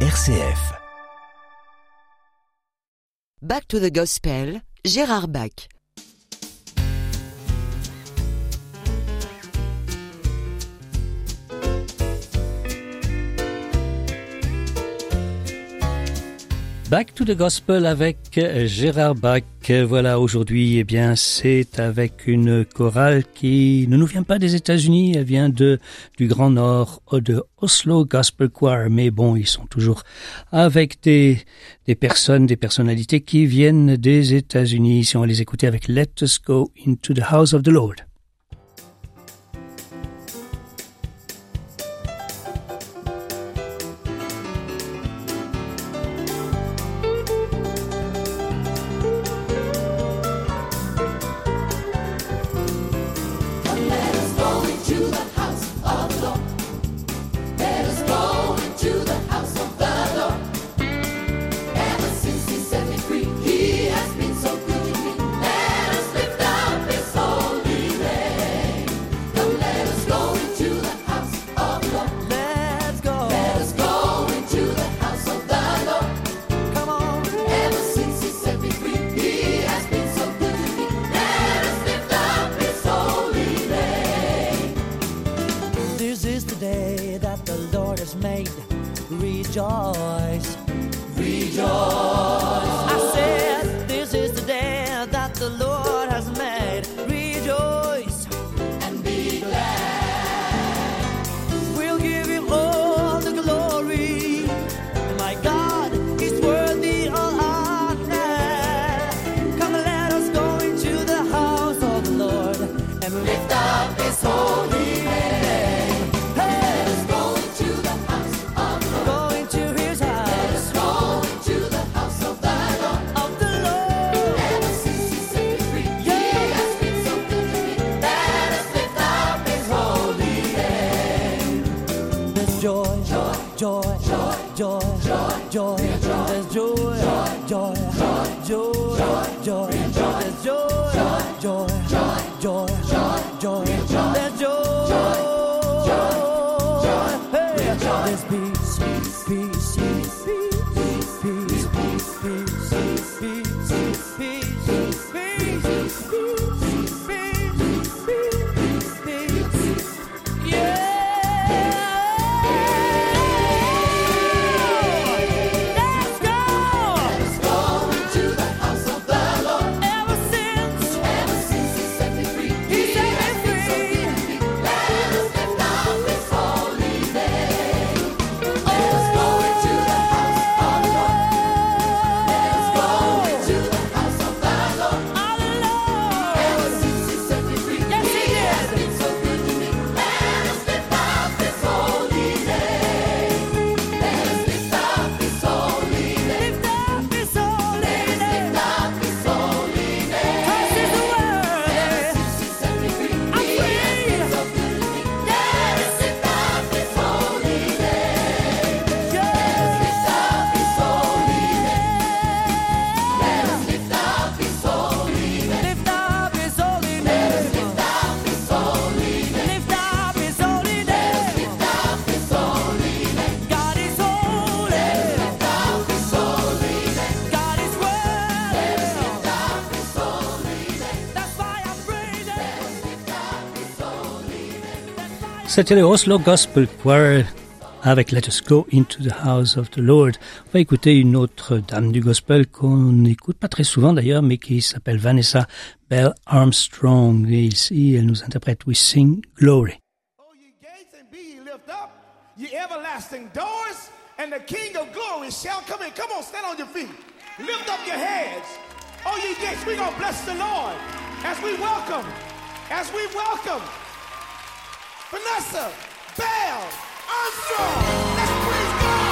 RCF. Back to the Gospel, Gérard Bach. Back to the Gospel avec Gérard Bach. Voilà, aujourd'hui, eh bien, c'est avec une chorale qui ne nous vient pas des États-Unis, elle vient de, du Grand Nord, euh, de Oslo Gospel Choir. Mais bon, ils sont toujours avec des, des personnes, des personnalités qui viennent des États-Unis. Si on va les écouter avec Let Us Go into the House of the Lord. C'était le Oslo Gospel Choir avec Let Us Go Into the House of the Lord. On va écouter une autre dame du gospel qu'on n'écoute pas très souvent d'ailleurs, mais qui s'appelle Vanessa Bell Armstrong. Et ici, elle nous interprète We Sing Glory. Oh, ye gates, and be ye lift up, ye everlasting doors, and the King of glory shall come in. Come on, stand on your feet. Lift up your heads. Oh, ye gates, we're going to bless the Lord as we welcome, as we welcome. Vanessa Bell Armstrong. Let's praise God.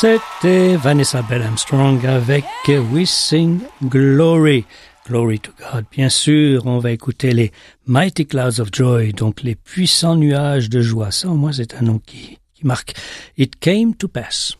C'était Vanessa Bell Armstrong avec We Sing Glory. Glory to God. Bien sûr, on va écouter les Mighty Clouds of Joy, donc les puissants nuages de joie. Ça, au moins, c'est un nom qui, qui marque. It came to pass.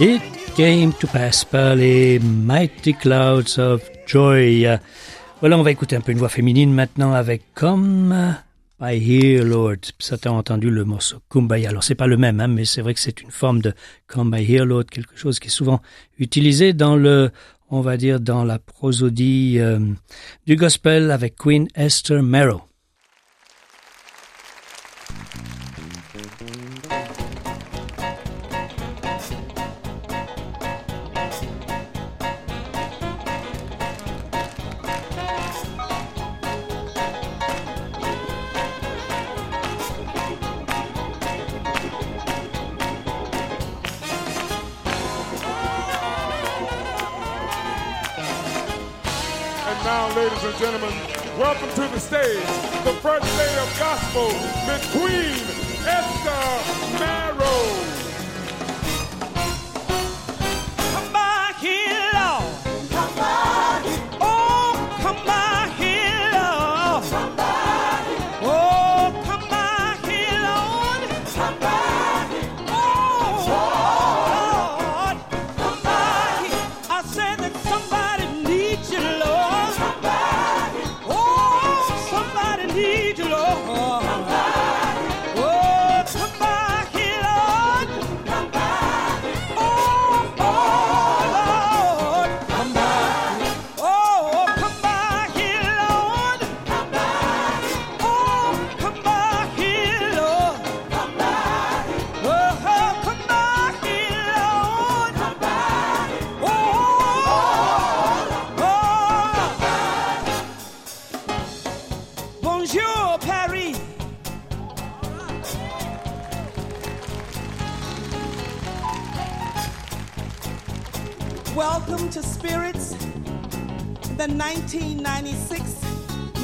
It came to pass par les Mighty Clouds of Joy. Voilà, on va écouter un peu une voix féminine maintenant avec Come I Hear Lord. Ça t'a entendu le morceau Kumbaya. Alors c'est pas le même, hein, mais c'est vrai que c'est une forme de Come I Hear Lord, quelque chose qui est souvent utilisé dans le, on va dire, dans la prosodie euh, du gospel avec Queen Esther Merrow.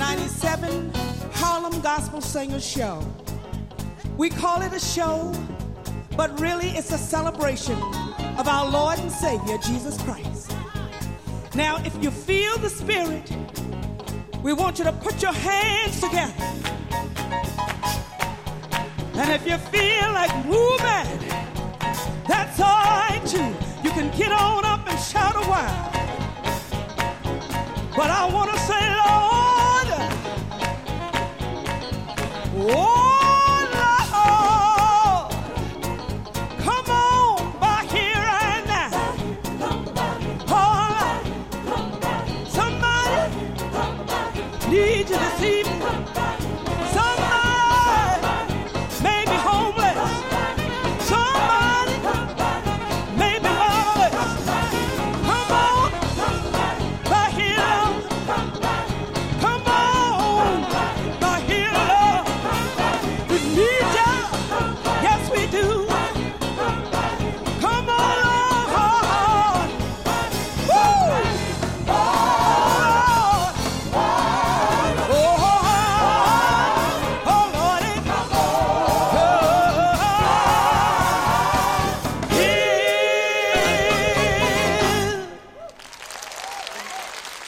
1996-97 Harlem Gospel Singers Show. We call it a show, but really it's a celebration of our Lord and Savior, Jesus Christ. Now, if you feel the Spirit, we want you to put your hands together. And if you feel like moving, that's all right too. You can get on up and shout a while. But I want to say, Lord, Oh.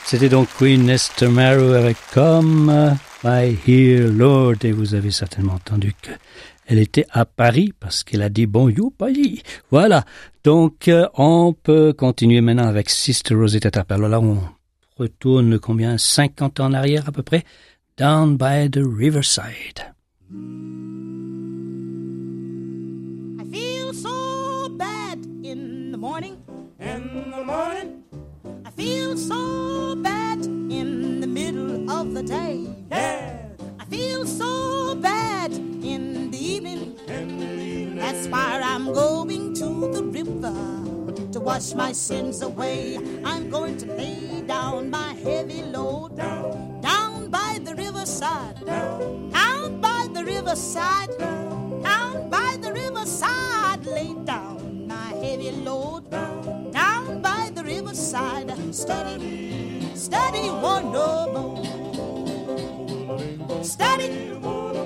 C'était donc Queen Esther Marrow avec Come by Here Lord et vous avez certainement entendu que elle était à Paris parce qu'elle a dit bon you Paris. Voilà. Donc euh, on peut continuer maintenant avec Sister Rosetta Tarp. Alors là on retourne combien? 50 ans en arrière à peu près? Down by the Riverside. I feel so bad in the morning. In the why I'm going to the river to wash my sins away. I'm going to lay down my heavy load down by the riverside. Down by the riverside. Down by the riverside. Lay down my heavy load down by the riverside. Steady, steady, one no more. Steady,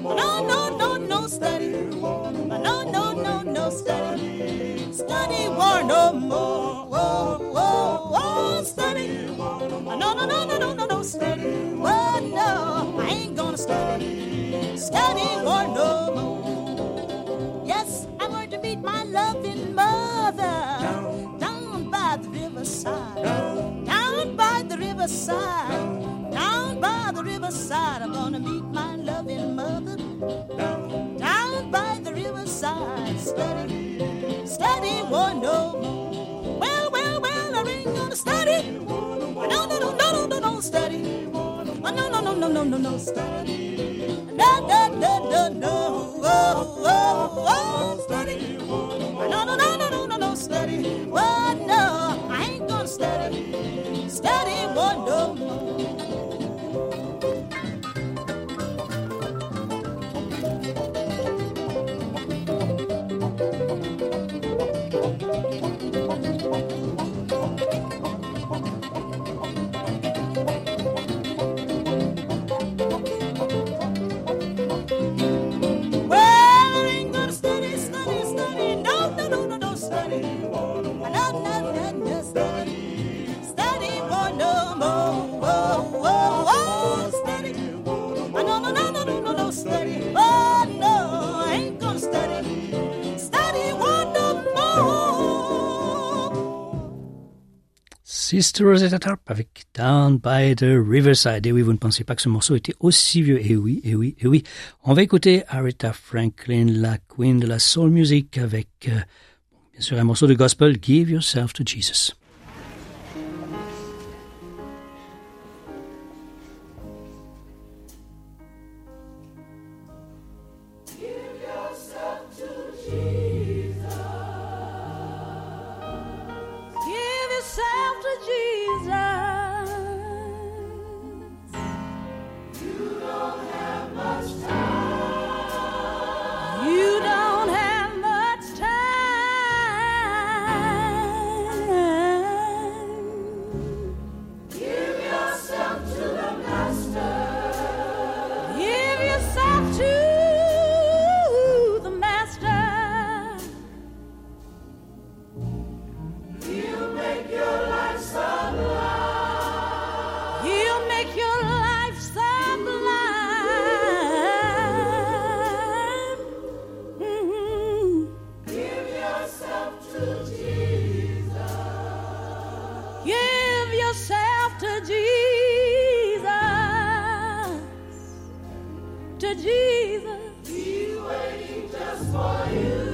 no, no, no, no, steady. No, no, no, no, steady. Steady, war no more. Whoa, whoa, whoa, steady. No, no, no, no, no, no, no, steady. Whoa, no, I ain't gonna steady. Steady, war no more. Yes, I'm going to meet my loving mother down by the riverside. Down by the riverside. Down by the riverside. I'm gonna meet my no, no, no, no, no. No, no. Oh, oh, oh, steady. No, no, no, no, no, no, no, steady. Oh, no, I ain't gonna steady. Steady, one no more. Sister Rosetta Tarp avec Down by the Riverside. Et oui, vous ne pensez pas que ce morceau était aussi vieux. Et oui, et oui, et oui. On va écouter Aretha Franklin, la queen de la soul music, avec, euh, bien sûr, un morceau de gospel, Give Yourself to Jesus. To Jesus. He's waiting just for you.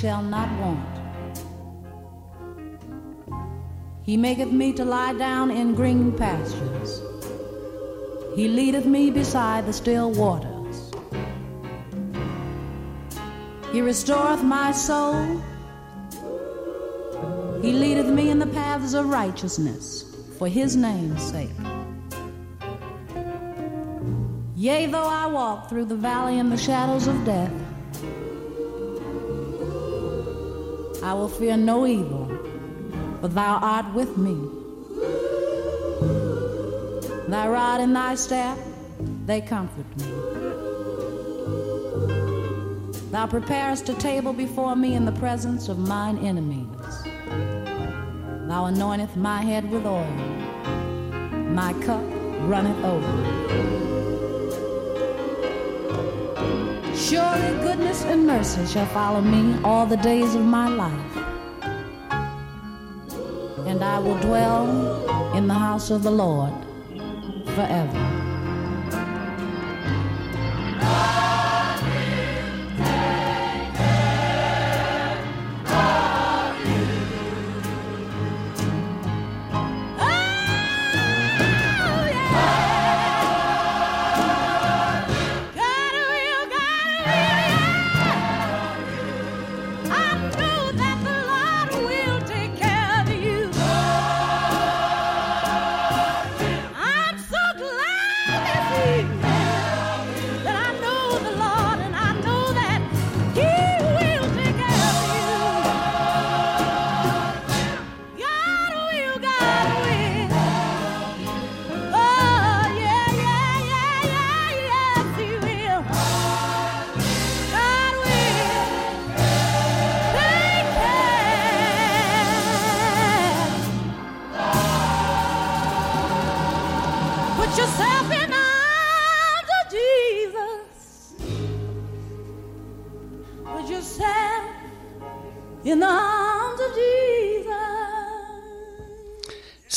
Shall not want. He maketh me to lie down in green pastures. He leadeth me beside the still waters. He restoreth my soul. He leadeth me in the paths of righteousness for his name's sake. Yea, though I walk through the valley in the shadows of death, I will fear no evil, for thou art with me. Thy rod and thy staff, they comfort me. Thou preparest a table before me in the presence of mine enemies. Thou anointest my head with oil, my cup runneth over. Surely goodness and mercy shall follow me all the days of my life. And I will dwell in the house of the Lord forever.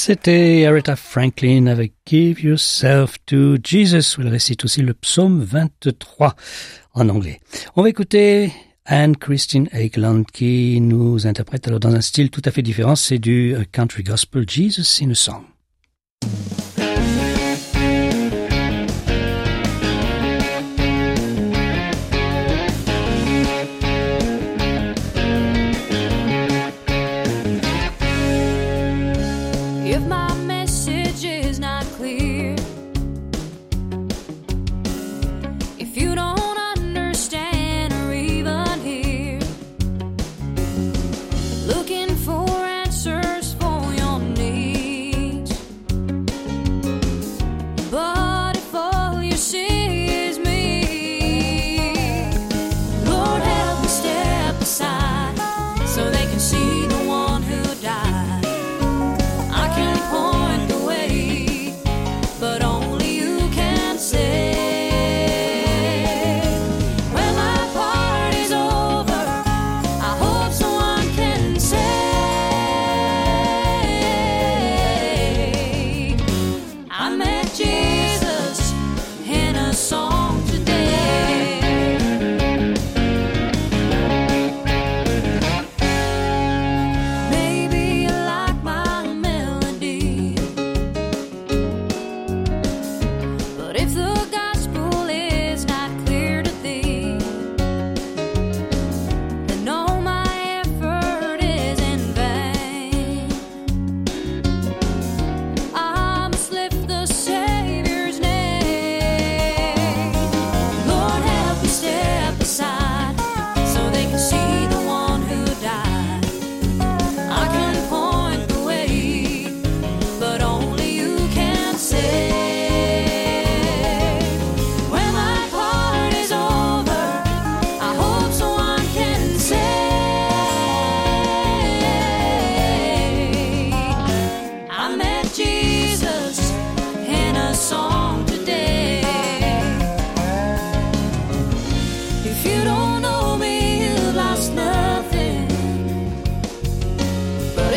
C'était Aretha Franklin avec Give Yourself to Jesus, où récite aussi le psaume 23 en anglais. On va écouter Anne Christine Eggland qui nous interprète alors dans un style tout à fait différent, c'est du euh, country gospel Jesus in a Song.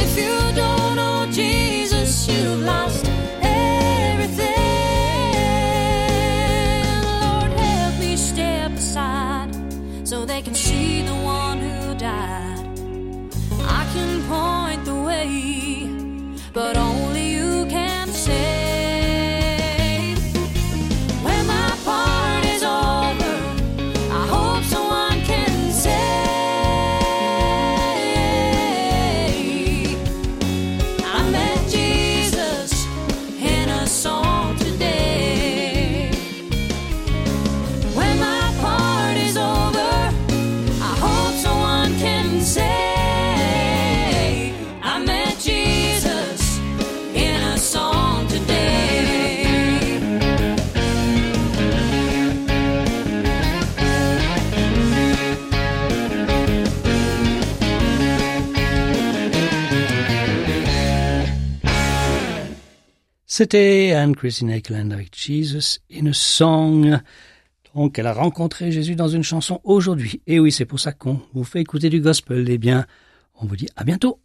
if you C'était Anne-Christine Eckland avec Jesus in a Song. Donc, elle a rencontré Jésus dans une chanson aujourd'hui. Et oui, c'est pour ça qu'on vous fait écouter du gospel. Eh bien, on vous dit à bientôt.